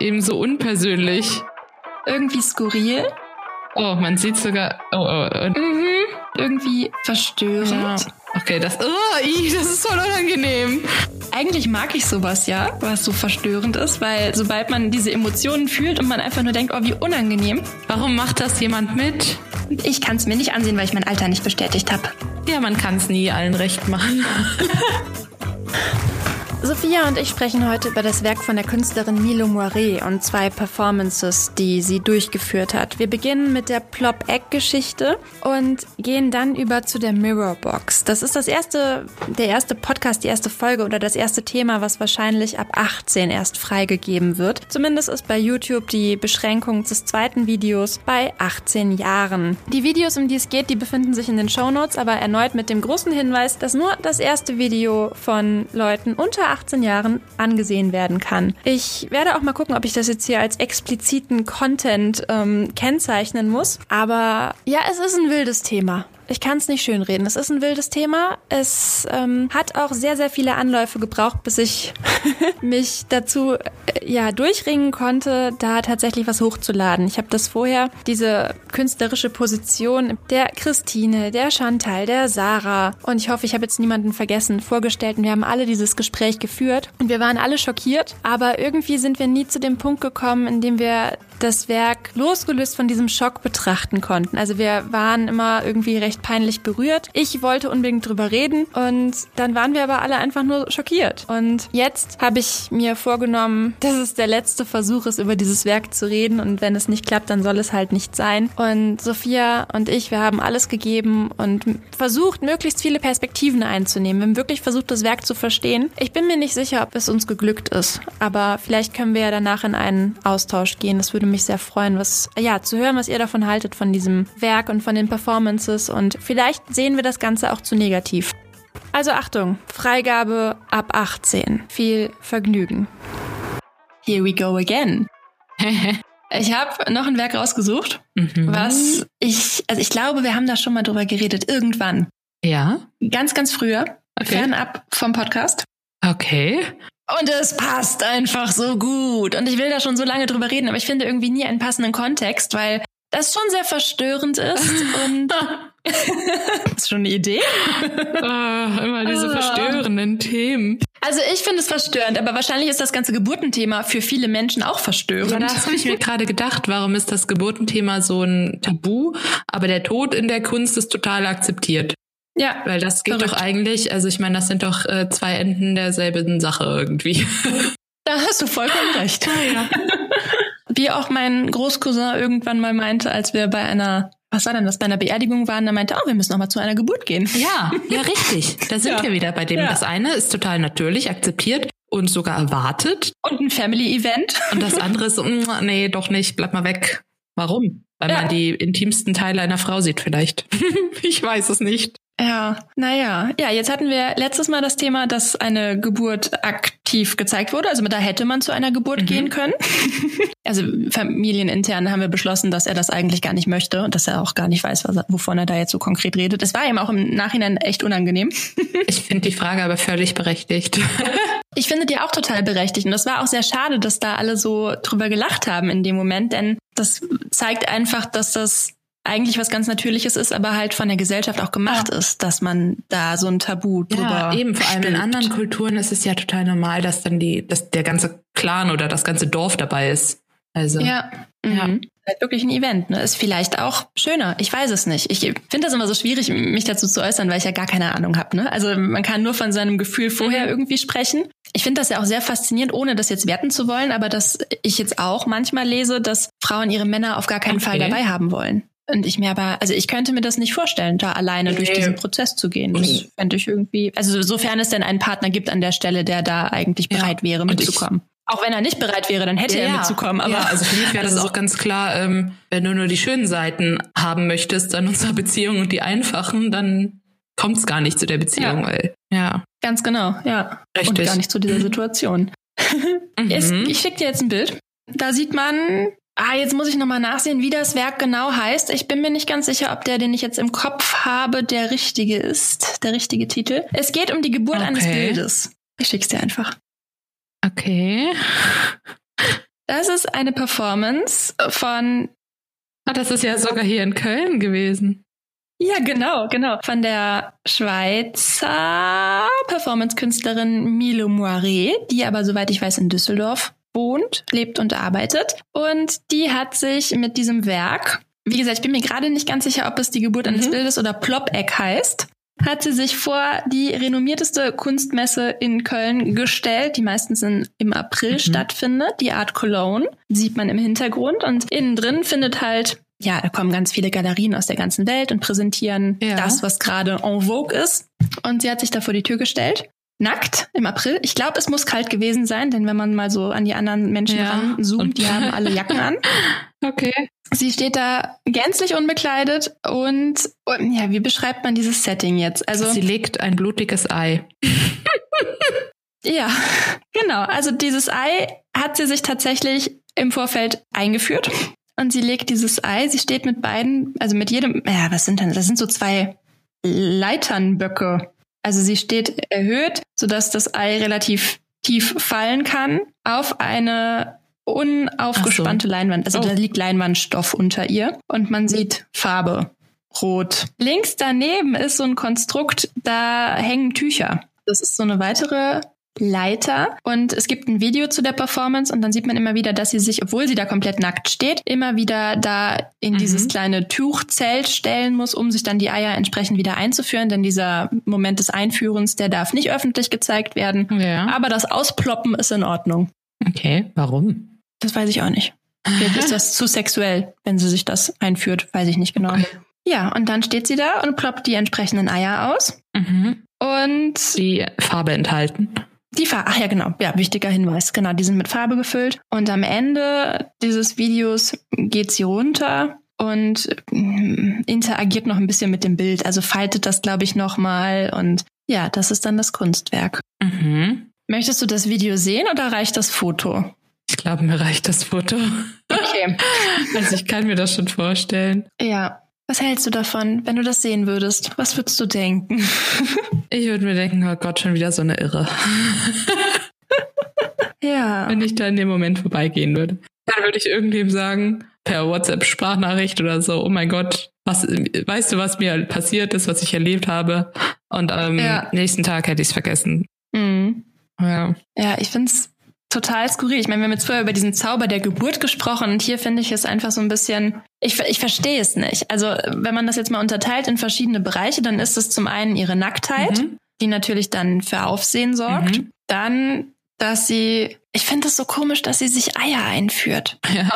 ebenso unpersönlich. Irgendwie skurril. Oh, man sieht sogar. Oh, oh, oh. Mhm. Irgendwie verstörend. Ja. Okay, das, oh, das ist voll unangenehm. Eigentlich mag ich sowas ja, was so verstörend ist, weil sobald man diese Emotionen fühlt und man einfach nur denkt, oh, wie unangenehm. Warum macht das jemand mit? Ich kann es mir nicht ansehen, weil ich mein Alter nicht bestätigt habe. Ja, man kann es nie allen recht machen. Sophia und ich sprechen heute über das Werk von der Künstlerin Milo Moiré und zwei Performances, die sie durchgeführt hat. Wir beginnen mit der Plop-Egg-Geschichte und gehen dann über zu der Mirror Box. Das ist das erste, der erste Podcast, die erste Folge oder das erste Thema, was wahrscheinlich ab 18 erst freigegeben wird. Zumindest ist bei YouTube die Beschränkung des zweiten Videos bei 18 Jahren. Die Videos, um die es geht, die befinden sich in den Show Notes, aber erneut mit dem großen Hinweis, dass nur das erste Video von Leuten unter 18 Jahren angesehen werden kann. Ich werde auch mal gucken, ob ich das jetzt hier als expliziten Content ähm, kennzeichnen muss. Aber ja, es ist ein wildes Thema. Ich kann es nicht schönreden. Es ist ein wildes Thema. Es ähm, hat auch sehr, sehr viele Anläufe gebraucht, bis ich mich dazu äh, ja durchringen konnte, da tatsächlich was hochzuladen. Ich habe das vorher, diese künstlerische Position der Christine, der Chantal, der Sarah und ich hoffe, ich habe jetzt niemanden vergessen, vorgestellt und wir haben alle dieses Gespräch geführt und wir waren alle schockiert, aber irgendwie sind wir nie zu dem Punkt gekommen, in dem wir das Werk losgelöst von diesem Schock betrachten konnten. Also wir waren immer irgendwie recht peinlich berührt. Ich wollte unbedingt drüber reden und dann waren wir aber alle einfach nur schockiert. Und jetzt habe ich mir vorgenommen, dass es der letzte Versuch ist, über dieses Werk zu reden und wenn es nicht klappt, dann soll es halt nicht sein. Und Sophia und ich, wir haben alles gegeben und versucht, möglichst viele Perspektiven einzunehmen. Wir haben wirklich versucht, das Werk zu verstehen. Ich bin mir nicht sicher, ob es uns geglückt ist, aber vielleicht können wir ja danach in einen Austausch gehen. Das würde mich sehr freuen, was, ja, zu hören, was ihr davon haltet, von diesem Werk und von den Performances. Und vielleicht sehen wir das Ganze auch zu negativ. Also Achtung, Freigabe ab 18. Viel Vergnügen. Here we go again. Ich habe noch ein Werk rausgesucht, mhm. was ich, also ich glaube, wir haben da schon mal drüber geredet, irgendwann. Ja. Ganz, ganz früher. Okay. Fernab vom Podcast. Okay. Und es passt einfach so gut. Und ich will da schon so lange drüber reden, aber ich finde irgendwie nie einen passenden Kontext, weil das schon sehr verstörend ist. Und ist schon eine Idee? Oh, immer diese ah. verstörenden Themen. Also ich finde es verstörend, aber wahrscheinlich ist das ganze Geburtenthema für viele Menschen auch verstörend. Ja, das habe ich mir gerade gedacht. Warum ist das Geburtenthema so ein Tabu? Aber der Tod in der Kunst ist total akzeptiert. Ja. Weil das geht verrückt. doch eigentlich, also ich meine, das sind doch äh, zwei Enden derselben Sache irgendwie. Da hast du vollkommen recht. Ah, ja. Wie auch mein Großcousin irgendwann mal meinte, als wir bei einer was war denn das, bei einer Beerdigung waren, da meinte, oh, wir müssen noch mal zu einer Geburt gehen. Ja, ja, richtig. Da sind ja. wir wieder bei dem. Ja. Das eine ist total natürlich, akzeptiert und sogar erwartet. Und ein Family-Event. Und das andere ist, mm, nee, doch nicht, bleib mal weg. Warum? Weil ja. man die intimsten Teile einer Frau sieht vielleicht. ich weiß es nicht. Ja, naja. Ja, jetzt hatten wir letztes Mal das Thema, dass eine Geburt aktiv gezeigt wurde. Also da hätte man zu einer Geburt mhm. gehen können. also familienintern haben wir beschlossen, dass er das eigentlich gar nicht möchte und dass er auch gar nicht weiß, was, wovon er da jetzt so konkret redet. Es war ihm auch im Nachhinein echt unangenehm. ich finde die Frage aber völlig berechtigt. ich finde die auch total berechtigt. Und das war auch sehr schade, dass da alle so drüber gelacht haben in dem Moment, denn das zeigt einfach, dass das eigentlich was ganz Natürliches ist, aber halt von der Gesellschaft auch gemacht ja. ist, dass man da so ein Tabu drüber. Ja, eben, vor allem in anderen Kulturen ist es ja total normal, dass dann die, dass der ganze Clan oder das ganze Dorf dabei ist. Also. Ja. Ja. Mhm. Halt wirklich ein Event, ne? Ist vielleicht auch schöner. Ich weiß es nicht. Ich finde das immer so schwierig, mich dazu zu äußern, weil ich ja gar keine Ahnung habe. Ne? Also man kann nur von seinem Gefühl vorher mhm. irgendwie sprechen. Ich finde das ja auch sehr faszinierend, ohne das jetzt werten zu wollen, aber dass ich jetzt auch manchmal lese, dass Frauen ihre Männer auf gar keinen okay. Fall dabei haben wollen. Und ich mir aber, also ich könnte mir das nicht vorstellen, da alleine nee. durch diesen Prozess zu gehen. Das fände ich irgendwie, also sofern es denn einen Partner gibt an der Stelle, der da eigentlich bereit ja. wäre, mitzukommen. Auch wenn er nicht bereit wäre, dann hätte ja, er mitzukommen. Aber ja, also für mich wäre das also auch ganz klar, ähm, wenn du nur die schönen Seiten haben möchtest an unserer Beziehung und die einfachen, dann kommt es gar nicht zu der Beziehung, ja. weil ja. Ganz genau, ja. Richtig. Und gar nicht zu dieser Situation. mhm. Ich schicke dir jetzt ein Bild. Da sieht man Ah, jetzt muss ich nochmal nachsehen, wie das Werk genau heißt. Ich bin mir nicht ganz sicher, ob der, den ich jetzt im Kopf habe, der richtige ist, der richtige Titel. Es geht um die Geburt okay. eines Bildes. Ich schick's dir einfach. Okay. Das ist eine Performance von. Ah, das ist ja sogar hier in Köln gewesen. Ja, genau, genau. Von der Schweizer Performance-Künstlerin Milo Moiré, die aber, soweit ich weiß, in Düsseldorf wohnt, lebt und arbeitet. Und die hat sich mit diesem Werk, wie gesagt, ich bin mir gerade nicht ganz sicher, ob es die Geburt eines mhm. Bildes oder Plop-Eck heißt, hat sie sich vor die renommierteste Kunstmesse in Köln gestellt, die meistens in, im April mhm. stattfindet, die Art Cologne, sieht man im Hintergrund und innen drin findet halt ja, da kommen ganz viele Galerien aus der ganzen Welt und präsentieren ja. das, was gerade en vogue ist. Und sie hat sich da vor die Tür gestellt. Nackt im April. Ich glaube, es muss kalt gewesen sein, denn wenn man mal so an die anderen Menschen ja. ranzoomt, die haben alle Jacken an. Okay. Sie steht da gänzlich unbekleidet und, und ja, wie beschreibt man dieses Setting jetzt? Also sie legt ein blutiges Ei. ja, genau. Also dieses Ei hat sie sich tatsächlich im Vorfeld eingeführt und sie legt dieses Ei. Sie steht mit beiden, also mit jedem, ja, was sind denn? Das sind so zwei Leiternböcke. Also sie steht erhöht, sodass das Ei relativ tief fallen kann auf eine unaufgespannte so. Leinwand. Also oh. da liegt Leinwandstoff unter ihr und man sieht Farbe. Rot. Links daneben ist so ein Konstrukt, da hängen Tücher. Das ist so eine weitere Leiter und es gibt ein Video zu der Performance und dann sieht man immer wieder, dass sie sich, obwohl sie da komplett nackt steht, immer wieder da in mhm. dieses kleine Tuchzelt stellen muss, um sich dann die Eier entsprechend wieder einzuführen, denn dieser Moment des Einführens, der darf nicht öffentlich gezeigt werden. Ja. Aber das Ausploppen ist in Ordnung. Okay, warum? Das weiß ich auch nicht. Vielleicht ist das zu sexuell, wenn sie sich das einführt, weiß ich nicht genau. Okay. Ja, und dann steht sie da und ploppt die entsprechenden Eier aus. Mhm. Und die Farbe enthalten. Die Farbe, ach ja, genau, ja, wichtiger Hinweis, genau, die sind mit Farbe gefüllt. Und am Ende dieses Videos geht sie runter und mm, interagiert noch ein bisschen mit dem Bild, also faltet das, glaube ich, nochmal und ja, das ist dann das Kunstwerk. Mhm. Möchtest du das Video sehen oder reicht das Foto? Ich glaube, mir reicht das Foto. Okay. also ich kann mir das schon vorstellen. Ja. Was hältst du davon, wenn du das sehen würdest? Was würdest du denken? ich würde mir denken, oh Gott, schon wieder so eine Irre. ja. Wenn ich da in dem Moment vorbeigehen würde. Dann würde ich irgendwem sagen, per WhatsApp-Sprachnachricht oder so, oh mein Gott, was, weißt du, was mir passiert ist, was ich erlebt habe? Und am ja. nächsten Tag hätte ich es vergessen. Mhm. Ja. Ja, ich finde es total skurril. Ich meine, wir haben jetzt vorher über diesen Zauber der Geburt gesprochen und hier finde ich es einfach so ein bisschen, ich, ich verstehe es nicht. Also wenn man das jetzt mal unterteilt in verschiedene Bereiche, dann ist es zum einen ihre Nacktheit, mhm. die natürlich dann für Aufsehen sorgt. Mhm. Dann, dass sie, ich finde es so komisch, dass sie sich Eier einführt. Ja.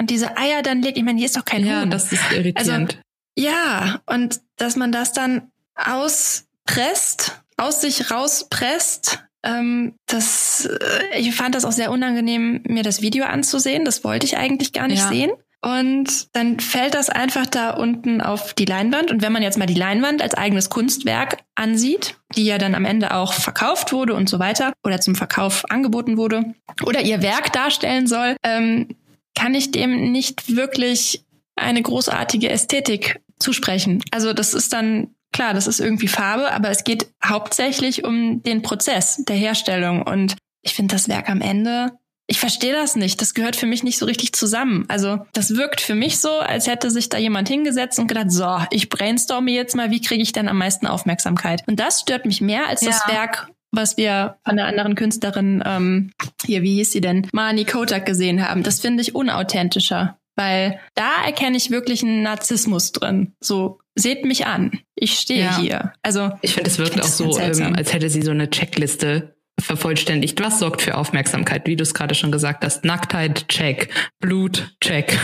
Und diese Eier dann legt, ich meine, hier ist doch kein Ja, Huhn. das ist irritierend. Also, ja, und dass man das dann auspresst, aus sich rauspresst ähm, das, äh, ich fand das auch sehr unangenehm, mir das Video anzusehen. Das wollte ich eigentlich gar nicht ja. sehen. Und dann fällt das einfach da unten auf die Leinwand. Und wenn man jetzt mal die Leinwand als eigenes Kunstwerk ansieht, die ja dann am Ende auch verkauft wurde und so weiter oder zum Verkauf angeboten wurde oder ihr Werk darstellen soll, ähm, kann ich dem nicht wirklich eine großartige Ästhetik zusprechen. Also das ist dann klar, das ist irgendwie Farbe, aber es geht hauptsächlich um den Prozess der Herstellung. Und ich finde das Werk am Ende, ich verstehe das nicht. Das gehört für mich nicht so richtig zusammen. Also das wirkt für mich so, als hätte sich da jemand hingesetzt und gedacht, so, ich brainstorme jetzt mal, wie kriege ich denn am meisten Aufmerksamkeit? Und das stört mich mehr als ja. das Werk was wir von der anderen Künstlerin, ähm, hier, wie hieß sie denn, Mani Kotak gesehen haben. Das finde ich unauthentischer. Weil da erkenne ich wirklich einen Narzissmus drin. So, seht mich an. Ich stehe ja. hier. Also. Ich finde, es wirkt auch so, ähm, als hätte sie so eine Checkliste vervollständigt. Was sorgt für Aufmerksamkeit? Wie du es gerade schon gesagt hast. Nacktheit, check. Blut, check.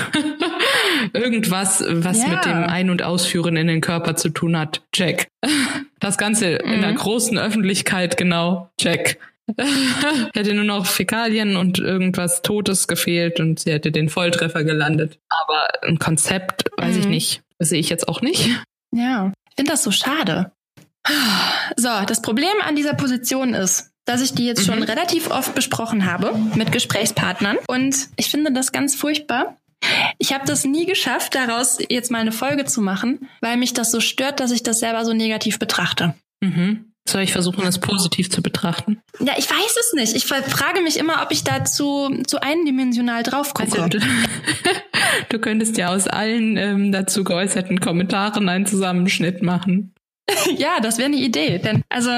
Irgendwas, was ja. mit dem Ein- und Ausführen in den Körper zu tun hat, check. Das Ganze mhm. in der mhm. großen Öffentlichkeit, genau, check. hätte nur noch Fäkalien und irgendwas Totes gefehlt und sie hätte den Volltreffer gelandet. Aber ein Konzept, weiß mhm. ich nicht. Sehe ich jetzt auch nicht. Ja, finde das so schade. So, das Problem an dieser Position ist, dass ich die jetzt schon mhm. relativ oft besprochen habe mit Gesprächspartnern und ich finde das ganz furchtbar. Ich habe das nie geschafft, daraus jetzt mal eine Folge zu machen, weil mich das so stört, dass ich das selber so negativ betrachte. Mhm. Soll ich versuchen, es positiv zu betrachten? Ja, ich weiß es nicht. Ich frage mich immer, ob ich dazu zu eindimensional drauf gucke. Also, du, du, könntest ja aus allen ähm, dazu geäußerten Kommentaren einen Zusammenschnitt machen. ja, das wäre eine Idee. Denn also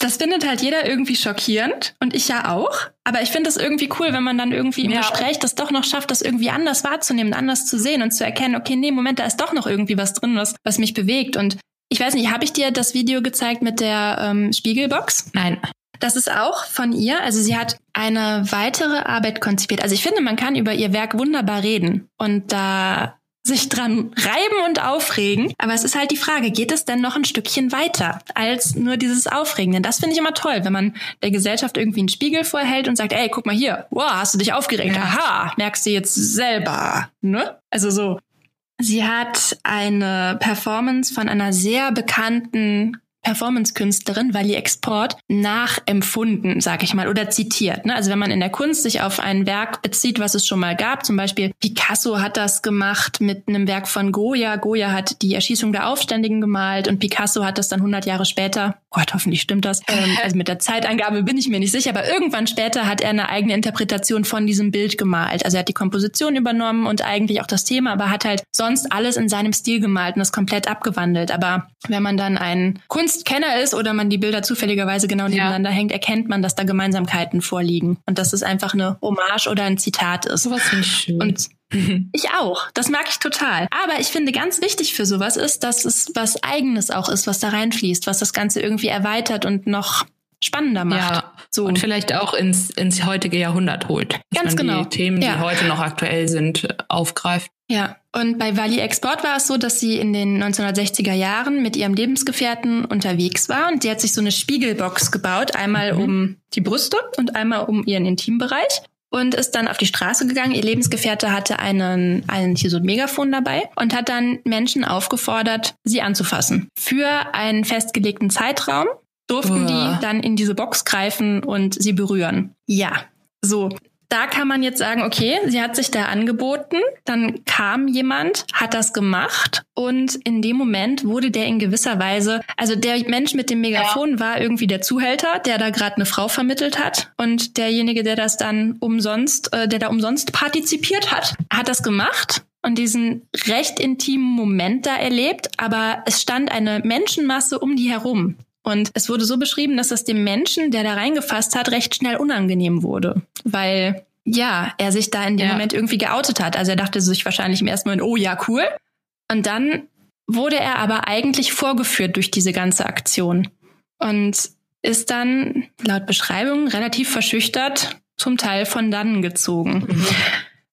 das findet halt jeder irgendwie schockierend und ich ja auch. Aber ich finde es irgendwie cool, wenn man dann irgendwie im ja. Gespräch das doch noch schafft, das irgendwie anders wahrzunehmen, anders zu sehen und zu erkennen, okay, nee, Moment, da ist doch noch irgendwie was drin, was, was mich bewegt. Und ich weiß nicht, habe ich dir das Video gezeigt mit der ähm, Spiegelbox? Nein. Das ist auch von ihr. Also sie hat eine weitere Arbeit konzipiert. Also ich finde, man kann über ihr Werk wunderbar reden und da sich dran reiben und aufregen. Aber es ist halt die Frage, geht es denn noch ein Stückchen weiter als nur dieses Aufregen? Denn das finde ich immer toll, wenn man der Gesellschaft irgendwie einen Spiegel vorhält und sagt, ey, guck mal hier, wow, hast du dich aufgeregt? Ja. Aha, merkst du jetzt selber, ne? Also so, Sie hat eine Performance von einer sehr bekannten Performance-Künstlerin Wally Export nachempfunden, sag ich mal, oder zitiert. Ne? Also wenn man in der Kunst sich auf ein Werk bezieht, was es schon mal gab, zum Beispiel Picasso hat das gemacht mit einem Werk von Goya. Goya hat die Erschießung der Aufständigen gemalt und Picasso hat das dann 100 Jahre später, Gott, hoffentlich stimmt das, ähm, also mit der Zeitangabe bin ich mir nicht sicher, aber irgendwann später hat er eine eigene Interpretation von diesem Bild gemalt. Also er hat die Komposition übernommen und eigentlich auch das Thema, aber hat halt sonst alles in seinem Stil gemalt und das komplett abgewandelt. Aber wenn man dann Kunst Kunstkenner ist oder man die Bilder zufälligerweise genau nebeneinander ja. hängt, erkennt man, dass da Gemeinsamkeiten vorliegen und dass es einfach eine Hommage oder ein Zitat ist. Sowas finde ich schön. Und ich auch. Das mag ich total. Aber ich finde ganz wichtig für sowas ist, dass es was Eigenes auch ist, was da reinfließt, was das Ganze irgendwie erweitert und noch spannender macht. Ja, so. und vielleicht auch ins, ins heutige Jahrhundert holt. Ganz genau. Die Themen, ja. die heute noch aktuell sind, aufgreift. Ja, und bei Wally Export war es so, dass sie in den 1960er Jahren mit ihrem Lebensgefährten unterwegs war und die hat sich so eine Spiegelbox gebaut, einmal mhm. um die Brüste und einmal um ihren Intimbereich und ist dann auf die Straße gegangen. Ihr Lebensgefährte hatte einen, einen hier so ein Megafon dabei und hat dann Menschen aufgefordert, sie anzufassen. Für einen festgelegten Zeitraum durften Uah. die dann in diese Box greifen und sie berühren. Ja, so da kann man jetzt sagen, okay, sie hat sich da angeboten, dann kam jemand, hat das gemacht und in dem Moment wurde der in gewisser Weise, also der Mensch mit dem Megafon ja. war irgendwie der Zuhälter, der da gerade eine Frau vermittelt hat und derjenige, der das dann umsonst, äh, der da umsonst partizipiert hat, hat das gemacht und diesen recht intimen Moment da erlebt, aber es stand eine Menschenmasse um die herum. Und es wurde so beschrieben, dass es dem Menschen, der da reingefasst hat, recht schnell unangenehm wurde. Weil, ja, er sich da in dem ja. Moment irgendwie geoutet hat. Also er dachte sich wahrscheinlich im ersten Moment, oh ja, cool. Und dann wurde er aber eigentlich vorgeführt durch diese ganze Aktion. Und ist dann laut Beschreibung relativ verschüchtert zum Teil von dannen gezogen. Mhm.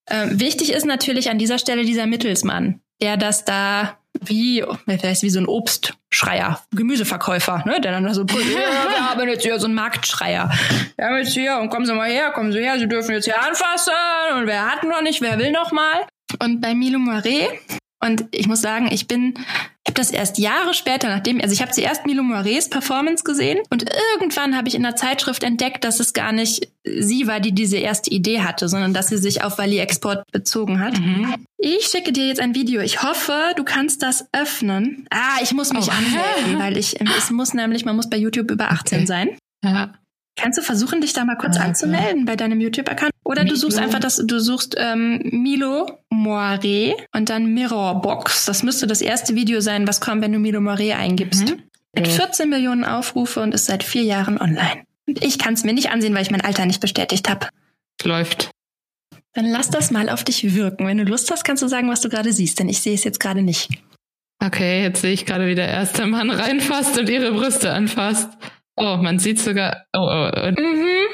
Äh, wichtig ist natürlich an dieser Stelle dieser Mittelsmann, der das da wie, vielleicht wie so ein Obstschreier, Gemüseverkäufer, ne, der dann da so, ja, wir haben jetzt hier so einen Marktschreier. Wir haben jetzt hier, und kommen Sie mal her, kommen Sie her, Sie dürfen jetzt hier anfassen, und wer hat noch nicht, wer will noch mal? Und bei Milo Moiré und ich muss sagen, ich bin, das erst Jahre später, nachdem, also ich habe zuerst Milo Moirés Performance gesehen und irgendwann habe ich in der Zeitschrift entdeckt, dass es gar nicht sie war, die diese erste Idee hatte, sondern dass sie sich auf Wally Export bezogen hat. Mhm. Ich schicke dir jetzt ein Video. Ich hoffe, du kannst das öffnen. Ah, ich muss mich oh. anmelden, weil ich, es muss nämlich, man muss bei YouTube über 18 okay. sein. Ja. Kannst du versuchen, dich da mal kurz okay. anzumelden bei deinem YouTube-Account? Oder Milo. du suchst einfach das, du suchst ähm, Milo Moiré und dann Mirrorbox. Das müsste das erste Video sein, was kommt, wenn du Milo Moiré eingibst. Mhm. Mit 14 Millionen Aufrufe und ist seit vier Jahren online. Und ich kann es mir nicht ansehen, weil ich mein Alter nicht bestätigt habe. Läuft. Dann lass das mal auf dich wirken. Wenn du Lust hast, kannst du sagen, was du gerade siehst, denn ich sehe es jetzt gerade nicht. Okay, jetzt sehe ich gerade, wie der erste Mann reinfasst und ihre Brüste anfasst. Oh, man sieht sogar. Oh, oh. Mhm.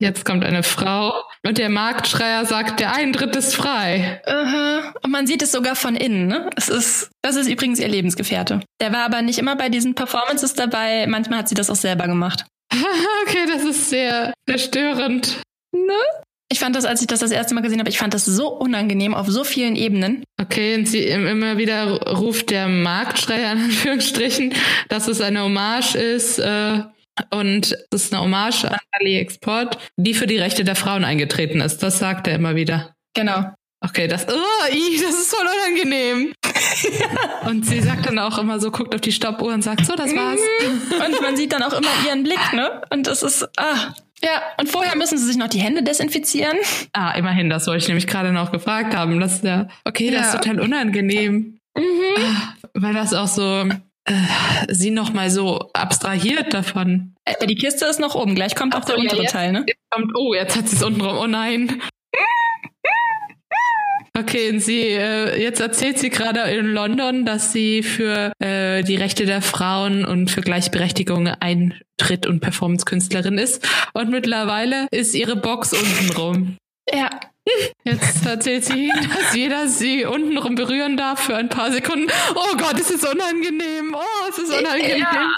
Jetzt kommt eine Frau und der Marktschreier sagt, der Eintritt ist frei. Uh -huh. Und man sieht es sogar von innen. Ne? Es ist, das ist übrigens ihr Lebensgefährte. Der war aber nicht immer bei diesen Performances dabei. Manchmal hat sie das auch selber gemacht. okay, das ist sehr verstörend. Ne? Ich fand das, als ich das das erste Mal gesehen habe, ich fand das so unangenehm auf so vielen Ebenen. Okay, und sie immer wieder ruft der Marktschreier in Anführungsstrichen, dass es eine Hommage ist. Äh und das ist eine Hommage an AliExport, die für die Rechte der Frauen eingetreten ist. Das sagt er immer wieder. Genau. Okay, das, oh, das ist voll unangenehm. und sie sagt dann auch immer so, guckt auf die Stoppuhr und sagt, so, das war's. Mhm. und man sieht dann auch immer ihren Blick, ne? Und das ist, ah, ja, und vorher müssen sie sich noch die Hände desinfizieren. Ah, immerhin, das wollte ich nämlich gerade noch gefragt haben. Das ist ja, okay, das ist total unangenehm. Mhm. Ah, weil das auch so, äh, sie noch mal so abstrahiert davon. Äh, die Kiste ist noch oben, gleich kommt Ach auch der untere ja, Teil, ne? Kommt, oh, jetzt hat sie es unten rum. Oh nein. Okay, und sie, äh, jetzt erzählt sie gerade in London, dass sie für äh, die Rechte der Frauen und für Gleichberechtigung Eintritt- und Performance-Künstlerin ist. Und mittlerweile ist ihre Box unten rum. Ja. Jetzt erzählt sie, dass jeder sie untenrum berühren darf für ein paar Sekunden. Oh Gott, es ist unangenehm. Oh, es ist unangenehm. Ja.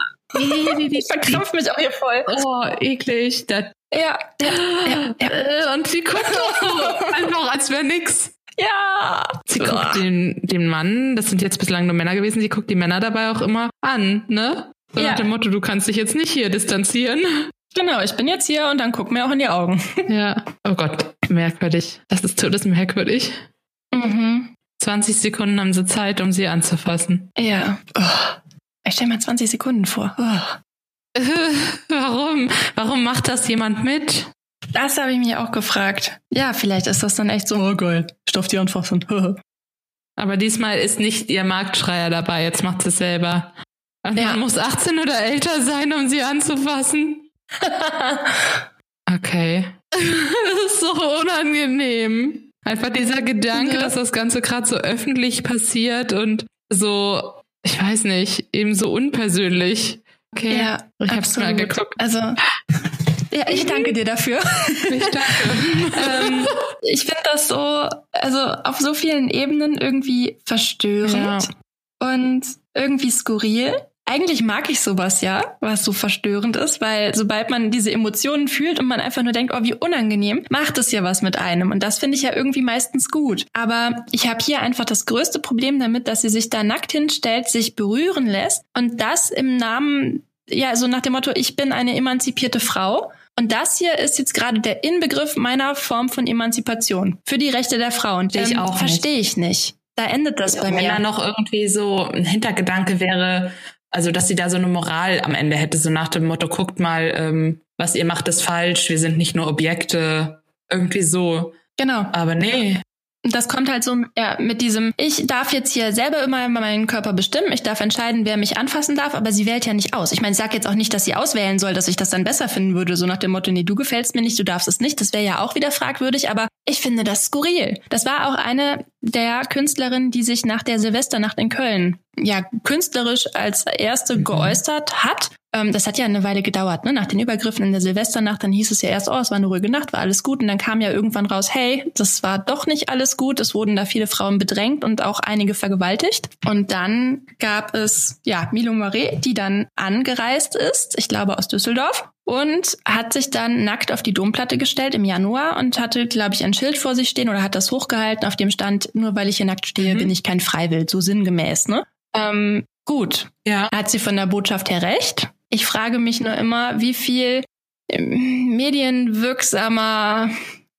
Ich verkrampfe mich auch hier voll. Oh, eklig. Das ja, ja, ja, ja. Und sie guckt auch so, einfach als wäre nix. Ja. Sie guckt den, den Mann, das sind jetzt bislang nur Männer gewesen, sie guckt die Männer dabei auch immer an, ne? So ja. nach dem Motto, du kannst dich jetzt nicht hier distanzieren. Genau, ich bin jetzt hier und dann guck mir auch in die Augen. Ja. Oh Gott, merkwürdig. Das ist todesmerkwürdig. Mhm. 20 Sekunden haben sie Zeit, um sie anzufassen. Ja. Oh. Ich stell mal 20 Sekunden vor. Oh. Warum? Warum macht das jemand mit? Das habe ich mich auch gefragt. Ja, vielleicht ist das dann echt so, oh geil, Stoff die anfassen. Aber diesmal ist nicht ihr Marktschreier dabei, jetzt macht sie es selber. Ja. Man muss 18 oder älter sein, um sie anzufassen. Okay. das ist so unangenehm. Einfach dieser Gedanke, ja. dass das Ganze gerade so öffentlich passiert und so, ich weiß nicht, eben so unpersönlich. Okay, ja, ich hab's mal geguckt. Also ja, ich danke dir dafür. Ich danke. ähm, ich finde das so, also auf so vielen Ebenen irgendwie verstörend ja. und irgendwie skurril. Eigentlich mag ich sowas ja, was so verstörend ist, weil sobald man diese Emotionen fühlt und man einfach nur denkt, oh, wie unangenehm, macht es ja was mit einem. Und das finde ich ja irgendwie meistens gut. Aber ich habe hier einfach das größte Problem damit, dass sie sich da nackt hinstellt, sich berühren lässt und das im Namen ja, so nach dem Motto, ich bin eine emanzipierte Frau und das hier ist jetzt gerade der Inbegriff meiner Form von Emanzipation für die Rechte der Frauen. Ähm, ich auch verstehe ich nicht. Da endet das bei Wenn mir. Wenn da noch irgendwie so ein Hintergedanke wäre, also dass sie da so eine Moral am Ende hätte, so nach dem Motto, guckt mal, ähm, was ihr macht ist falsch, wir sind nicht nur Objekte, irgendwie so. Genau. Aber nee, das kommt halt so ja, mit diesem, ich darf jetzt hier selber immer meinen Körper bestimmen, ich darf entscheiden, wer mich anfassen darf, aber sie wählt ja nicht aus. Ich meine, ich sage jetzt auch nicht, dass sie auswählen soll, dass ich das dann besser finden würde, so nach dem Motto, nee, du gefällst mir nicht, du darfst es nicht. Das wäre ja auch wieder fragwürdig, aber ich finde das skurril. Das war auch eine der Künstlerinnen, die sich nach der Silvesternacht in Köln ja künstlerisch als erste mhm. geäußert hat ähm, das hat ja eine Weile gedauert, ne? Nach den Übergriffen in der Silvesternacht, dann hieß es ja erst, oh, es war eine ruhige Nacht, war alles gut. Und dann kam ja irgendwann raus, hey, das war doch nicht alles gut. Es wurden da viele Frauen bedrängt und auch einige vergewaltigt. Und dann gab es, ja, Milo Moret, die dann angereist ist, ich glaube aus Düsseldorf, und hat sich dann nackt auf die Domplatte gestellt im Januar und hatte, glaube ich, ein Schild vor sich stehen oder hat das hochgehalten, auf dem stand, nur weil ich hier nackt stehe, mhm. bin ich kein Freiwild, so sinngemäß, ne? Ähm, gut. Ja. Hat sie von der Botschaft her recht? Ich frage mich nur immer, wie viel ähm, medienwirksamer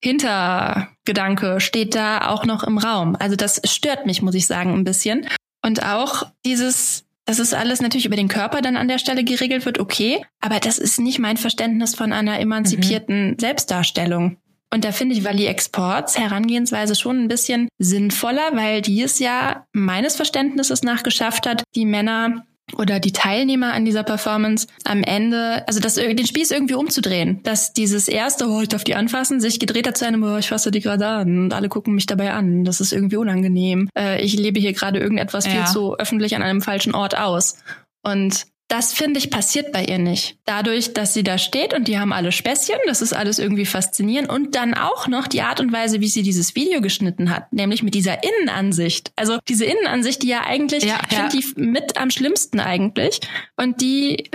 Hintergedanke steht da auch noch im Raum. Also das stört mich, muss ich sagen, ein bisschen. Und auch dieses, dass es alles natürlich über den Körper dann an der Stelle geregelt wird, okay. Aber das ist nicht mein Verständnis von einer emanzipierten mhm. Selbstdarstellung. Und da finde ich Valley Exports Herangehensweise schon ein bisschen sinnvoller, weil die es ja meines Verständnisses nach geschafft hat, die Männer oder die Teilnehmer an dieser Performance am Ende, also das, den Spieß irgendwie umzudrehen, dass dieses erste, oh, ich darf die anfassen, sich gedreht hat zu einem, oh, ich fasse die gerade an und alle gucken mich dabei an, das ist irgendwie unangenehm. Äh, ich lebe hier gerade irgendetwas ja. viel zu öffentlich an einem falschen Ort aus. Und das finde ich passiert bei ihr nicht. Dadurch, dass sie da steht und die haben alle Späßchen, das ist alles irgendwie faszinierend und dann auch noch die Art und Weise, wie sie dieses Video geschnitten hat, nämlich mit dieser Innenansicht. Also diese Innenansicht, die ja eigentlich, ja, ich ja. finde die mit am schlimmsten eigentlich und die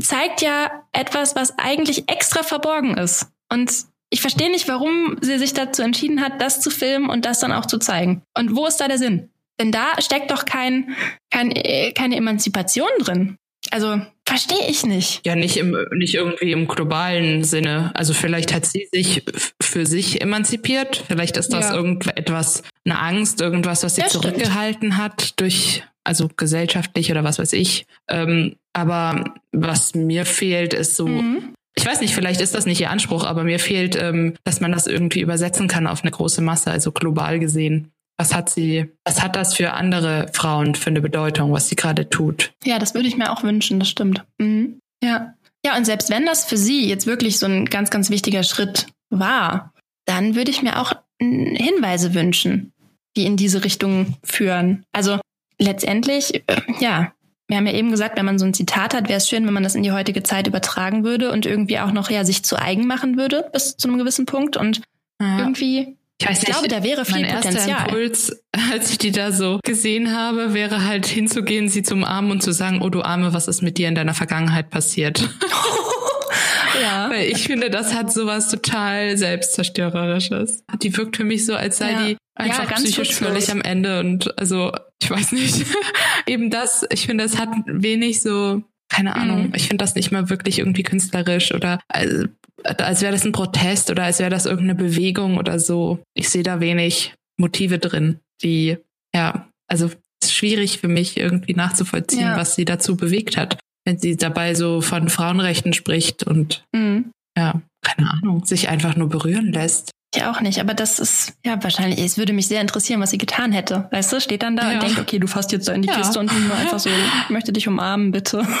zeigt ja etwas, was eigentlich extra verborgen ist. Und ich verstehe nicht, warum sie sich dazu entschieden hat, das zu filmen und das dann auch zu zeigen. Und wo ist da der Sinn? Denn da steckt doch kein, kein, keine Emanzipation drin. Also verstehe ich nicht. Ja, nicht im, nicht irgendwie im globalen Sinne. Also vielleicht hat sie sich für sich emanzipiert. Vielleicht ist das ja. irgendetwas, eine Angst, irgendwas, was sie ja, zurückgehalten stimmt. hat durch, also gesellschaftlich oder was weiß ich. Ähm, aber was mir fehlt, ist so, mhm. ich weiß nicht, vielleicht ist das nicht ihr Anspruch, aber mir fehlt, ähm, dass man das irgendwie übersetzen kann auf eine große Masse, also global gesehen. Was hat sie, was hat das für andere Frauen für eine Bedeutung, was sie gerade tut? Ja, das würde ich mir auch wünschen, das stimmt. Mhm. Ja. Ja, und selbst wenn das für sie jetzt wirklich so ein ganz, ganz wichtiger Schritt war, dann würde ich mir auch Hinweise wünschen, die in diese Richtung führen. Also letztendlich, äh, ja, wir haben ja eben gesagt, wenn man so ein Zitat hat, wäre es schön, wenn man das in die heutige Zeit übertragen würde und irgendwie auch noch ja sich zu eigen machen würde bis zu einem gewissen Punkt und ja. irgendwie ich, weiß ich nicht, glaube, da wäre viel mein Potenzial. Erster Impuls, als ich die da so gesehen habe, wäre halt hinzugehen, sie zum Armen und zu sagen, oh du Arme, was ist mit dir in deiner Vergangenheit passiert? ja. Weil ich finde, das hat sowas total selbstzerstörerisches. Die wirkt für mich so, als sei ja. die einfach ja, psychisch völlig am Ende und also, ich weiß nicht. Eben das, ich finde, es hat wenig so keine Ahnung. Mhm. Ich finde das nicht mal wirklich irgendwie künstlerisch oder also, als wäre das ein Protest oder als wäre das irgendeine Bewegung oder so. Ich sehe da wenig Motive drin, die, ja, also es ist schwierig für mich irgendwie nachzuvollziehen, ja. was sie dazu bewegt hat, wenn sie dabei so von Frauenrechten spricht und mhm. ja, keine Ahnung, sich einfach nur berühren lässt. Ich auch nicht, aber das ist ja wahrscheinlich, es würde mich sehr interessieren, was sie getan hätte. Weißt du, steht dann da ja. und denkt, okay, du fasst jetzt so in die ja. Kiste und nur einfach so, ich möchte dich umarmen, bitte.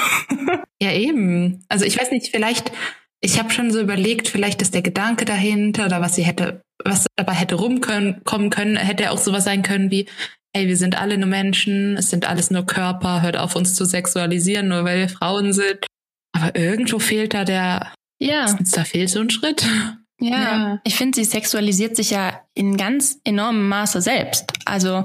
Ja, eben. Also ich weiß nicht, vielleicht ich habe schon so überlegt, vielleicht ist der Gedanke dahinter oder was sie hätte, was dabei hätte rumkommen können, hätte auch sowas sein können wie, hey, wir sind alle nur Menschen, es sind alles nur Körper, hört auf uns zu sexualisieren, nur weil wir Frauen sind. Aber irgendwo fehlt da der, ja, da fehlt so ein Schritt. Ja, ja. ich finde, sie sexualisiert sich ja in ganz enormem Maße selbst. Also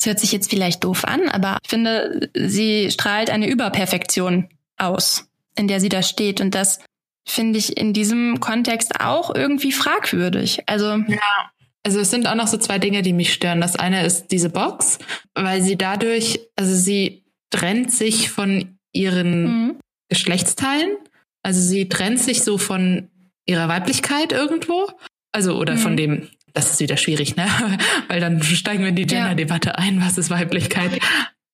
es hört sich jetzt vielleicht doof an, aber ich finde, sie strahlt eine Überperfektion aus, in der sie da steht und das finde ich in diesem Kontext auch irgendwie fragwürdig. Also ja. Also es sind auch noch so zwei Dinge, die mich stören. Das eine ist diese Box, weil sie dadurch, also sie trennt sich von ihren mhm. Geschlechtsteilen. Also sie trennt sich so von ihrer Weiblichkeit irgendwo. Also, oder mhm. von dem, das ist wieder schwierig, ne? Weil dann steigen wir in die Gender-Debatte ja. ein, was ist Weiblichkeit.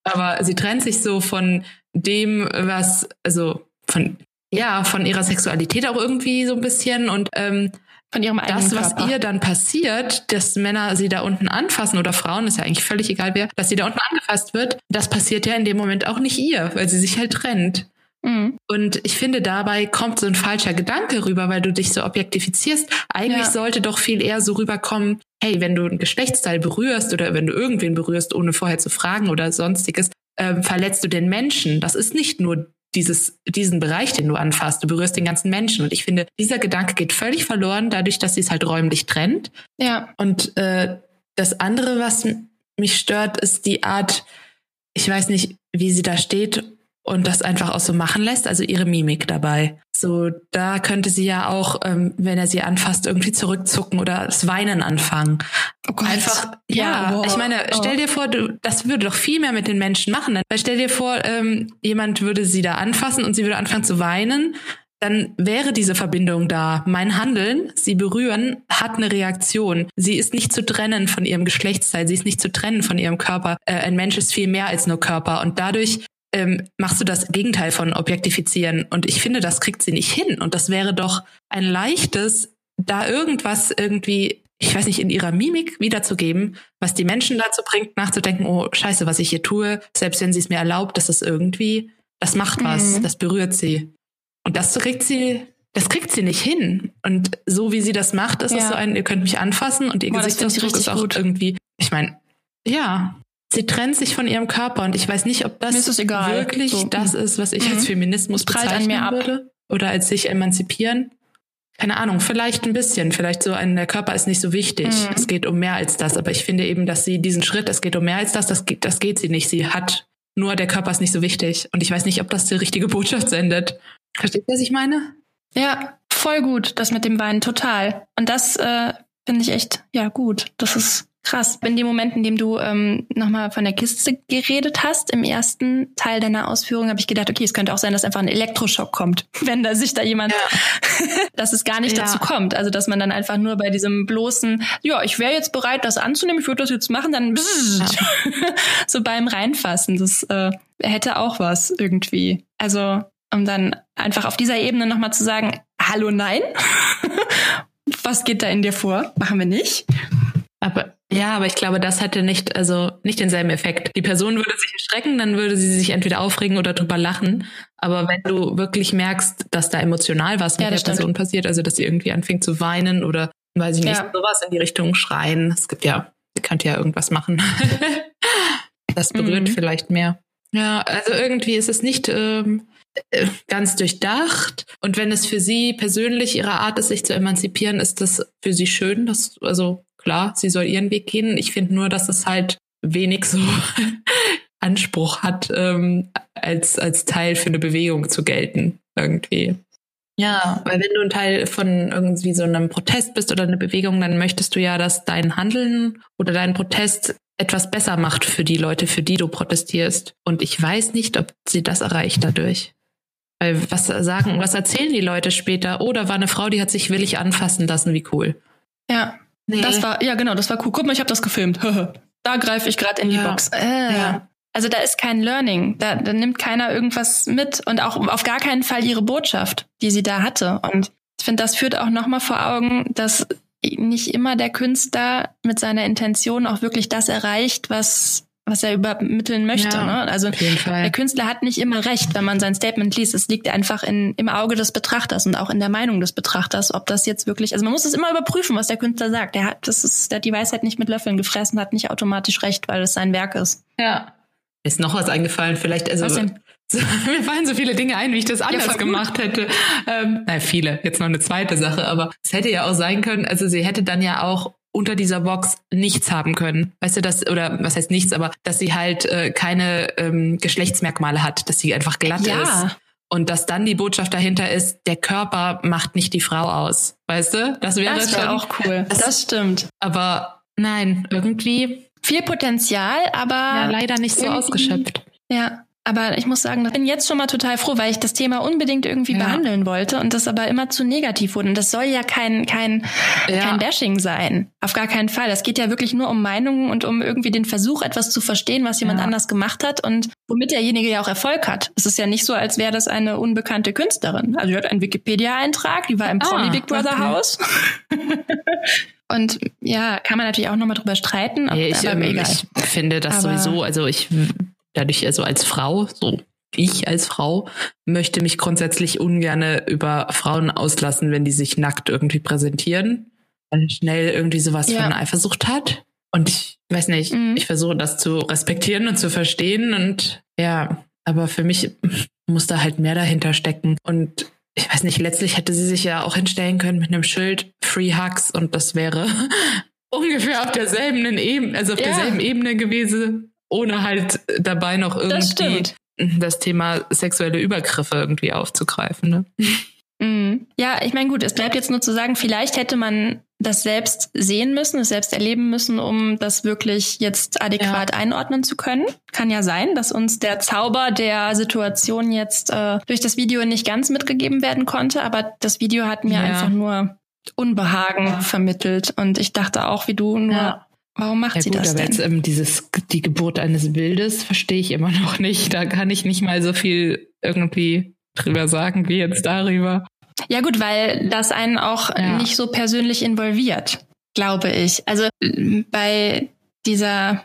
Aber sie trennt sich so von dem, was, also von ja, von ihrer Sexualität auch irgendwie so ein bisschen und ähm, von ihrem eigenen Das, was Körper. ihr dann passiert, dass Männer sie da unten anfassen oder Frauen, ist ja eigentlich völlig egal wer, dass sie da unten angefasst wird, das passiert ja in dem Moment auch nicht ihr, weil sie sich halt trennt. Mhm. Und ich finde, dabei kommt so ein falscher Gedanke rüber, weil du dich so objektifizierst. Eigentlich ja. sollte doch viel eher so rüberkommen, hey, wenn du ein Geschlechtsteil berührst oder wenn du irgendwen berührst, ohne vorher zu fragen oder sonstiges, äh, verletzt du den Menschen. Das ist nicht nur dieses, diesen Bereich, den du anfasst. Du berührst den ganzen Menschen. Und ich finde, dieser Gedanke geht völlig verloren, dadurch, dass sie es halt räumlich trennt. Ja. Und äh, das andere, was mich stört, ist die Art, ich weiß nicht, wie sie da steht und das einfach auch so machen lässt, also ihre Mimik dabei. So, da könnte sie ja auch, ähm, wenn er sie anfasst, irgendwie zurückzucken oder das Weinen anfangen. Oh Gott. Einfach, ja, wow. ich meine, stell dir vor, du, das würde doch viel mehr mit den Menschen machen. Weil stell dir vor, ähm, jemand würde sie da anfassen und sie würde anfangen zu weinen. Dann wäre diese Verbindung da. Mein Handeln, sie berühren, hat eine Reaktion. Sie ist nicht zu trennen von ihrem Geschlechtsteil, sie ist nicht zu trennen von ihrem Körper. Äh, ein Mensch ist viel mehr als nur Körper. Und dadurch ähm, machst du das Gegenteil von objektifizieren. Und ich finde, das kriegt sie nicht hin. Und das wäre doch ein leichtes, da irgendwas irgendwie, ich weiß nicht, in ihrer Mimik wiederzugeben, was die Menschen dazu bringt, nachzudenken, oh scheiße, was ich hier tue, selbst wenn sie es mir erlaubt, dass das irgendwie, das macht was, mhm. das berührt sie. Und das kriegt sie, das kriegt sie nicht hin. Und so wie sie das macht, ist ja. es so ein, ihr könnt mich anfassen und ihr Boah, Gesichtsausdruck ist auch gut. irgendwie, ich meine, ja, sie trennt sich von ihrem Körper und ich weiß nicht, ob das wirklich so. das ist, was ich mhm. als Feminismus bezeichnen würde oder als sich emanzipieren. Keine Ahnung, vielleicht ein bisschen, vielleicht so ein, der Körper ist nicht so wichtig. Mhm. Es geht um mehr als das, aber ich finde eben, dass sie diesen Schritt, es geht um mehr als das, das geht, das geht sie nicht. Sie hat nur der Körper ist nicht so wichtig und ich weiß nicht, ob das die richtige Botschaft sendet. Versteht ihr, was ich meine? Ja, voll gut, das mit dem Weinen, total. Und das äh, finde ich echt, ja, gut. Das ist Krass. In dem Moment, in dem du ähm, nochmal von der Kiste geredet hast, im ersten Teil deiner Ausführung, habe ich gedacht, okay, es könnte auch sein, dass einfach ein Elektroschock kommt, wenn da sich da jemand, ja. dass es gar nicht ja. dazu kommt. Also dass man dann einfach nur bei diesem bloßen, ja, ich wäre jetzt bereit, das anzunehmen, ich würde das jetzt machen, dann ja. so beim Reinfassen. Das äh, hätte auch was irgendwie. Also um dann einfach auf dieser Ebene nochmal zu sagen, hallo, nein. was geht da in dir vor? Machen wir nicht. Aber ja, aber ich glaube, das hätte nicht, also nicht denselben Effekt. Die Person würde sich erschrecken, dann würde sie sich entweder aufregen oder drüber lachen. Aber wenn du wirklich merkst, dass da emotional was mit ja, der stimmt. Person passiert, also dass sie irgendwie anfängt zu weinen oder weiß ich nicht, ja. sowas in die Richtung schreien. Es gibt ja, sie könnte ja irgendwas machen. das berührt mhm. vielleicht mehr. Ja, also irgendwie ist es nicht ähm, äh, ganz durchdacht. Und wenn es für sie persönlich ihre Art ist, sich zu emanzipieren, ist das für sie schön. Das, also klar, sie soll ihren Weg gehen. Ich finde nur, dass es halt wenig so Anspruch hat, ähm, als, als Teil für eine Bewegung zu gelten, irgendwie. Ja, weil wenn du ein Teil von irgendwie so einem Protest bist oder eine Bewegung, dann möchtest du ja, dass dein Handeln oder dein Protest etwas besser macht für die Leute, für die du protestierst. Und ich weiß nicht, ob sie das erreicht dadurch. Weil was sagen, was erzählen die Leute später? Oh, da war eine Frau, die hat sich willig anfassen lassen, wie cool. Ja. Nee. Das war, ja genau, das war cool. Guck mal, ich habe das gefilmt. da greife ich gerade in die ja. Box. Äh. Ja. Also da ist kein Learning. Da, da nimmt keiner irgendwas mit und auch auf gar keinen Fall ihre Botschaft, die sie da hatte. Und ich finde, das führt auch nochmal vor Augen, dass nicht immer der Künstler mit seiner Intention auch wirklich das erreicht, was was er übermitteln möchte. Ja, ne? Also der Künstler hat nicht immer recht, wenn man sein Statement liest. Es liegt einfach in, im Auge des Betrachters und auch in der Meinung des Betrachters, ob das jetzt wirklich, also man muss es immer überprüfen, was der Künstler sagt. Der hat, das ist, der hat die Weisheit nicht mit Löffeln gefressen, hat nicht automatisch recht, weil es sein Werk ist. Ja. Ist noch was eingefallen, vielleicht, also. Was denn? Mir fallen so viele Dinge ein, wie ich das anders ja, gemacht hätte. Ähm, na, viele. Jetzt noch eine zweite Sache, aber es hätte ja auch sein können, also sie hätte dann ja auch unter dieser Box nichts haben können. Weißt du, das, oder was heißt nichts, aber dass sie halt äh, keine ähm, Geschlechtsmerkmale hat, dass sie einfach glatt ja. ist. Und dass dann die Botschaft dahinter ist, der Körper macht nicht die Frau aus. Weißt du? Das wäre das wär auch cool. Das, das stimmt. Aber nein, irgendwie. Viel Potenzial, aber. Ja, leider nicht so ausgeschöpft. Ja. Aber ich muss sagen, ich bin jetzt schon mal total froh, weil ich das Thema unbedingt irgendwie ja. behandeln wollte und das aber immer zu negativ wurde. Und das soll ja kein, kein, ja. kein Bashing sein. Auf gar keinen Fall. Das geht ja wirklich nur um Meinungen und um irgendwie den Versuch, etwas zu verstehen, was jemand ja. anders gemacht hat und womit derjenige ja auch Erfolg hat. Es ist ja nicht so, als wäre das eine unbekannte Künstlerin. Also die hat einen Wikipedia-Eintrag, die war im ah, Promi Big Brother. Haus. Und ja, kann man natürlich auch nochmal drüber streiten. Ob, ich, aber ähm, ich finde das aber sowieso, also ich dadurch also als Frau, so ich als Frau, möchte mich grundsätzlich ungerne über Frauen auslassen, wenn die sich nackt irgendwie präsentieren, weil schnell irgendwie sowas ja. von Eifersucht hat. Und ich weiß nicht, mhm. ich versuche das zu respektieren und zu verstehen und ja, aber für mich muss da halt mehr dahinter stecken und ich weiß nicht, letztlich hätte sie sich ja auch hinstellen können mit einem Schild Free Hugs und das wäre ungefähr auf derselben Ebene, also auf ja. derselben Ebene gewesen ohne halt dabei noch irgendwie das, das Thema sexuelle Übergriffe irgendwie aufzugreifen. Ne? Mhm. Ja, ich meine, gut, es bleibt jetzt nur zu sagen, vielleicht hätte man das selbst sehen müssen, es selbst erleben müssen, um das wirklich jetzt adäquat ja. einordnen zu können. Kann ja sein, dass uns der Zauber der Situation jetzt äh, durch das Video nicht ganz mitgegeben werden konnte, aber das Video hat mir ja. einfach nur Unbehagen ja. vermittelt und ich dachte auch, wie du, nur Warum macht ja, sie gut, das aber denn? Jetzt, ähm, dieses, die Geburt eines Bildes verstehe ich immer noch nicht. Da kann ich nicht mal so viel irgendwie drüber sagen wie jetzt darüber. Ja gut, weil das einen auch ja. nicht so persönlich involviert, glaube ich. Also bei dieser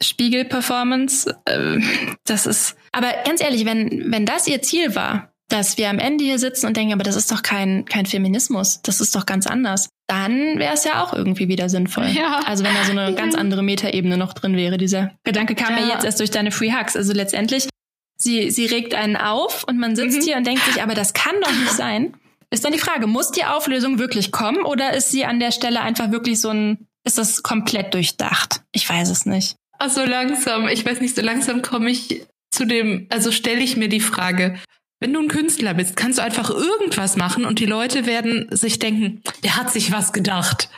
Spiegel-Performance, äh, das ist, aber ganz ehrlich, wenn, wenn das ihr Ziel war, dass wir am Ende hier sitzen und denken, aber das ist doch kein, kein Feminismus, das ist doch ganz anders, dann wäre es ja auch irgendwie wieder sinnvoll. Ja. Also wenn da so eine ganz andere Metaebene noch drin wäre. Dieser Gedanke kam ja. mir jetzt erst durch deine Free Hugs. Also letztendlich, sie, sie regt einen auf und man sitzt mhm. hier und denkt sich, aber das kann doch nicht sein. Ist dann die Frage, muss die Auflösung wirklich kommen oder ist sie an der Stelle einfach wirklich so ein, ist das komplett durchdacht? Ich weiß es nicht. Ach, so langsam, ich weiß nicht, so langsam komme ich zu dem, also stelle ich mir die Frage, wenn du ein Künstler bist, kannst du einfach irgendwas machen und die Leute werden sich denken, der hat sich was gedacht.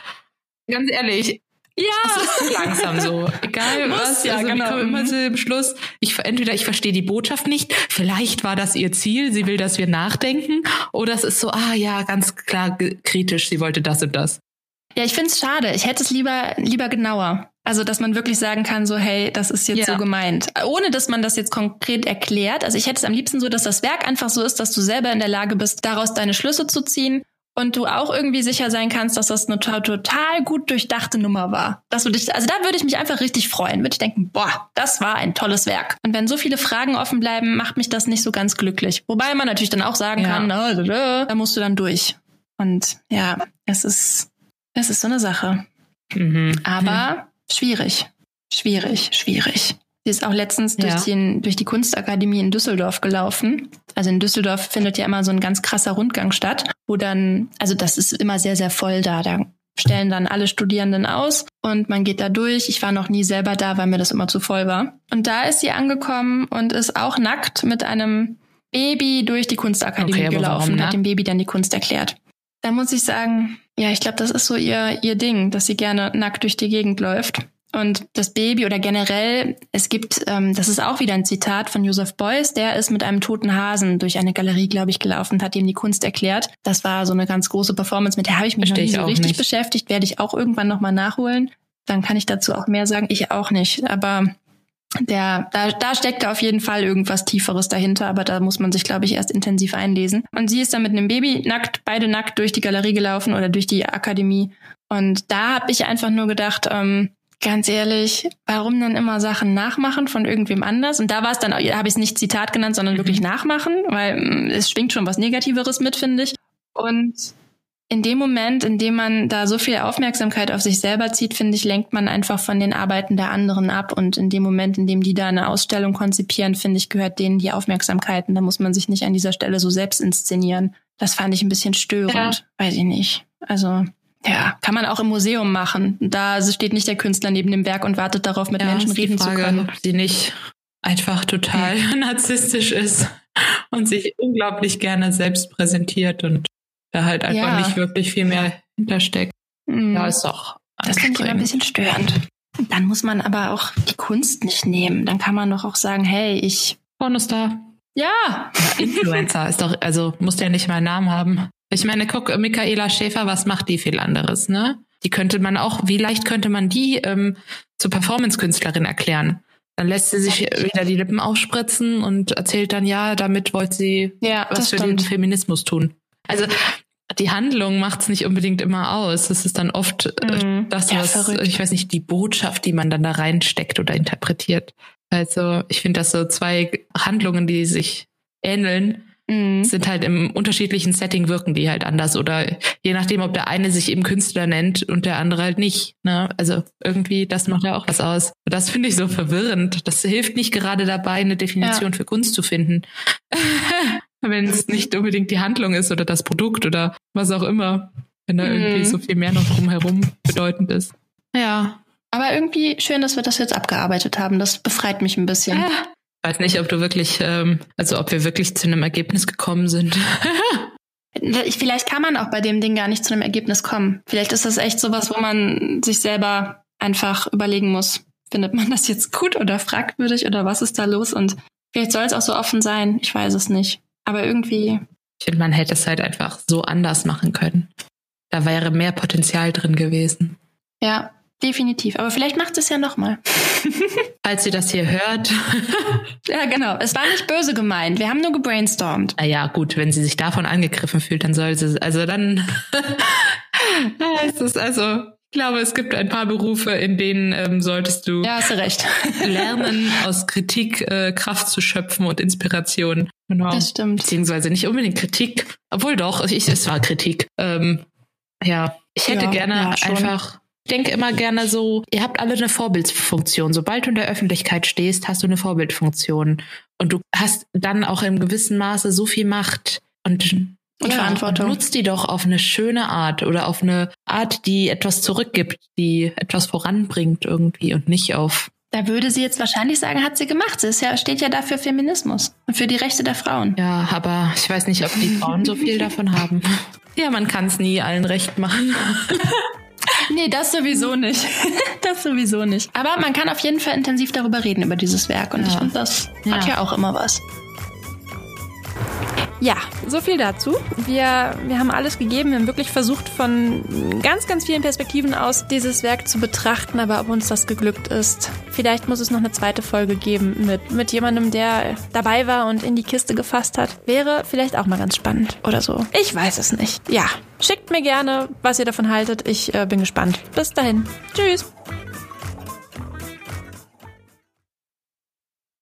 Ganz ehrlich, Ja. Das ist zu langsam so. Egal Muss, was. Ja, also genau. wir immer so im Schluss. Ich, entweder ich verstehe die Botschaft nicht, vielleicht war das ihr Ziel, sie will, dass wir nachdenken, oder es ist so, ah ja, ganz klar kritisch, sie wollte das und das. Ja, ich finde es schade. Ich hätte es lieber, lieber genauer. Also, dass man wirklich sagen kann, so, hey, das ist jetzt ja. so gemeint. Ohne, dass man das jetzt konkret erklärt. Also, ich hätte es am liebsten so, dass das Werk einfach so ist, dass du selber in der Lage bist, daraus deine Schlüsse zu ziehen und du auch irgendwie sicher sein kannst, dass das eine total gut durchdachte Nummer war. Das würde ich, also da würde ich mich einfach richtig freuen. Würde ich denken, boah, das war ein tolles Werk. Und wenn so viele Fragen offen bleiben, macht mich das nicht so ganz glücklich. Wobei man natürlich dann auch sagen ja. kann, da musst du dann durch. Und ja, es ist es ist so eine Sache. Mhm. Aber schwierig, schwierig, schwierig. Sie ist auch letztens ja. durch, den, durch die Kunstakademie in Düsseldorf gelaufen. Also in Düsseldorf findet ja immer so ein ganz krasser Rundgang statt, wo dann, also das ist immer sehr, sehr voll da. Da stellen dann alle Studierenden aus und man geht da durch. Ich war noch nie selber da, weil mir das immer zu voll war. Und da ist sie angekommen und ist auch nackt mit einem Baby durch die Kunstakademie okay, gelaufen und hat dem Baby dann die Kunst erklärt. Da muss ich sagen, ja, ich glaube, das ist so ihr, ihr Ding, dass sie gerne nackt durch die Gegend läuft. Und das Baby oder generell, es gibt, ähm, das ist auch wieder ein Zitat von Joseph Beuys, der ist mit einem toten Hasen durch eine Galerie, glaube ich, gelaufen und hat ihm die Kunst erklärt. Das war so eine ganz große Performance, mit der habe ich mich Versteh noch nie so richtig nicht. beschäftigt, werde ich auch irgendwann nochmal nachholen. Dann kann ich dazu auch mehr sagen. Ich auch nicht. Aber der, da, da steckt da auf jeden Fall irgendwas Tieferes dahinter, aber da muss man sich, glaube ich, erst intensiv einlesen. Und sie ist dann mit einem Baby nackt, beide nackt durch die Galerie gelaufen oder durch die Akademie. Und da habe ich einfach nur gedacht, ähm, ganz ehrlich, warum dann immer Sachen nachmachen von irgendwem anders? Und da war es dann, da habe ich es nicht Zitat genannt, sondern mhm. wirklich nachmachen, weil mm, es schwingt schon was Negativeres mit, finde ich. Und in dem Moment, in dem man da so viel Aufmerksamkeit auf sich selber zieht, finde ich, lenkt man einfach von den Arbeiten der anderen ab. Und in dem Moment, in dem die da eine Ausstellung konzipieren, finde ich, gehört denen die Aufmerksamkeit. Und da muss man sich nicht an dieser Stelle so selbst inszenieren. Das fand ich ein bisschen störend. Ja. Weiß ich nicht. Also, ja, kann man auch im Museum machen. Da steht nicht der Künstler neben dem Werk und wartet darauf, mit ja, Menschen reden Frage, zu können. Ob sie nicht einfach total narzisstisch ist und sich unglaublich gerne selbst präsentiert und da halt einfach ja. nicht wirklich viel mehr hintersteckt. Mhm. Ja, ist doch. Das finde ich immer ein bisschen störend. Dann muss man aber auch die Kunst nicht nehmen. Dann kann man doch auch sagen, hey, ich. Pornostar. Ja. Influencer ist doch, also muss der nicht mal einen Namen haben. Ich meine, guck, Michaela Schäfer, was macht die viel anderes, ne? Die könnte man auch, wie leicht könnte man die ähm, zur Performance-Künstlerin erklären? Dann lässt sie sich wieder die Lippen aufspritzen und erzählt dann, ja, damit wollte sie ja, was für stimmt. den Feminismus tun. Also die Handlung macht es nicht unbedingt immer aus. Es ist dann oft äh, mhm. das, ja, was, verrückt. ich weiß nicht, die Botschaft, die man dann da reinsteckt oder interpretiert. Also ich finde, dass so zwei Handlungen, die sich ähneln, mhm. sind halt im unterschiedlichen Setting wirken die halt anders. Oder je nachdem, ob der eine sich eben Künstler nennt und der andere halt nicht. Ne? Also irgendwie, das macht ja auch was aus. Das finde ich so verwirrend. Das hilft nicht gerade dabei, eine Definition ja. für Kunst zu finden. wenn es nicht unbedingt die Handlung ist oder das Produkt oder was auch immer, wenn da mhm. irgendwie so viel mehr noch drumherum bedeutend ist. Ja. Aber irgendwie schön, dass wir das jetzt abgearbeitet haben. Das befreit mich ein bisschen. Ja. Ich weiß nicht, ob du wirklich, ähm, also ob wir wirklich zu einem Ergebnis gekommen sind. Vielleicht kann man auch bei dem Ding gar nicht zu einem Ergebnis kommen. Vielleicht ist das echt sowas, wo man sich selber einfach überlegen muss, findet man das jetzt gut oder fragwürdig oder was ist da los? Und vielleicht soll es auch so offen sein. Ich weiß es nicht. Aber irgendwie. Ich finde, man hätte es halt einfach so anders machen können. Da wäre mehr Potenzial drin gewesen. Ja, definitiv. Aber vielleicht macht es ja nochmal. Falls sie das hier hört. ja, genau. Es war nicht böse gemeint. Wir haben nur gebrainstormt. Naja, gut, wenn sie sich davon angegriffen fühlt, dann soll sie, also dann ist es also ich glaube, es gibt ein paar Berufe, in denen ähm, solltest du, ja, hast du recht. lernen, aus Kritik äh, Kraft zu schöpfen und Inspiration. Genau. Das stimmt. Beziehungsweise nicht unbedingt Kritik, obwohl doch, ich, es war Kritik. Ähm, ja, ich hätte ja, gerne ja, einfach ich denke immer gerne so, ihr habt alle eine Vorbildfunktion. Sobald du in der Öffentlichkeit stehst, hast du eine Vorbildfunktion. Und du hast dann auch in gewissem Maße so viel Macht. Und und ja, Verantwortung. Und nutzt die doch auf eine schöne Art oder auf eine Art, die etwas zurückgibt, die etwas voranbringt irgendwie und nicht auf. Da würde sie jetzt wahrscheinlich sagen, hat sie gemacht. Sie ist ja, steht ja dafür Feminismus und für die Rechte der Frauen. Ja, aber ich weiß nicht, ob die Frauen so viel davon haben. Ja, man kann es nie allen recht machen. nee, das sowieso nicht. das sowieso nicht. Aber man kann auf jeden Fall intensiv darüber reden, über dieses Werk. Und ja. ich finde, das ja. hat ja auch immer was. Ja, so viel dazu. Wir, wir haben alles gegeben. Wir haben wirklich versucht, von ganz, ganz vielen Perspektiven aus dieses Werk zu betrachten. Aber ob uns das geglückt ist, vielleicht muss es noch eine zweite Folge geben mit, mit jemandem, der dabei war und in die Kiste gefasst hat. Wäre vielleicht auch mal ganz spannend oder so. Ich weiß es nicht. Ja, schickt mir gerne, was ihr davon haltet. Ich äh, bin gespannt. Bis dahin. Tschüss.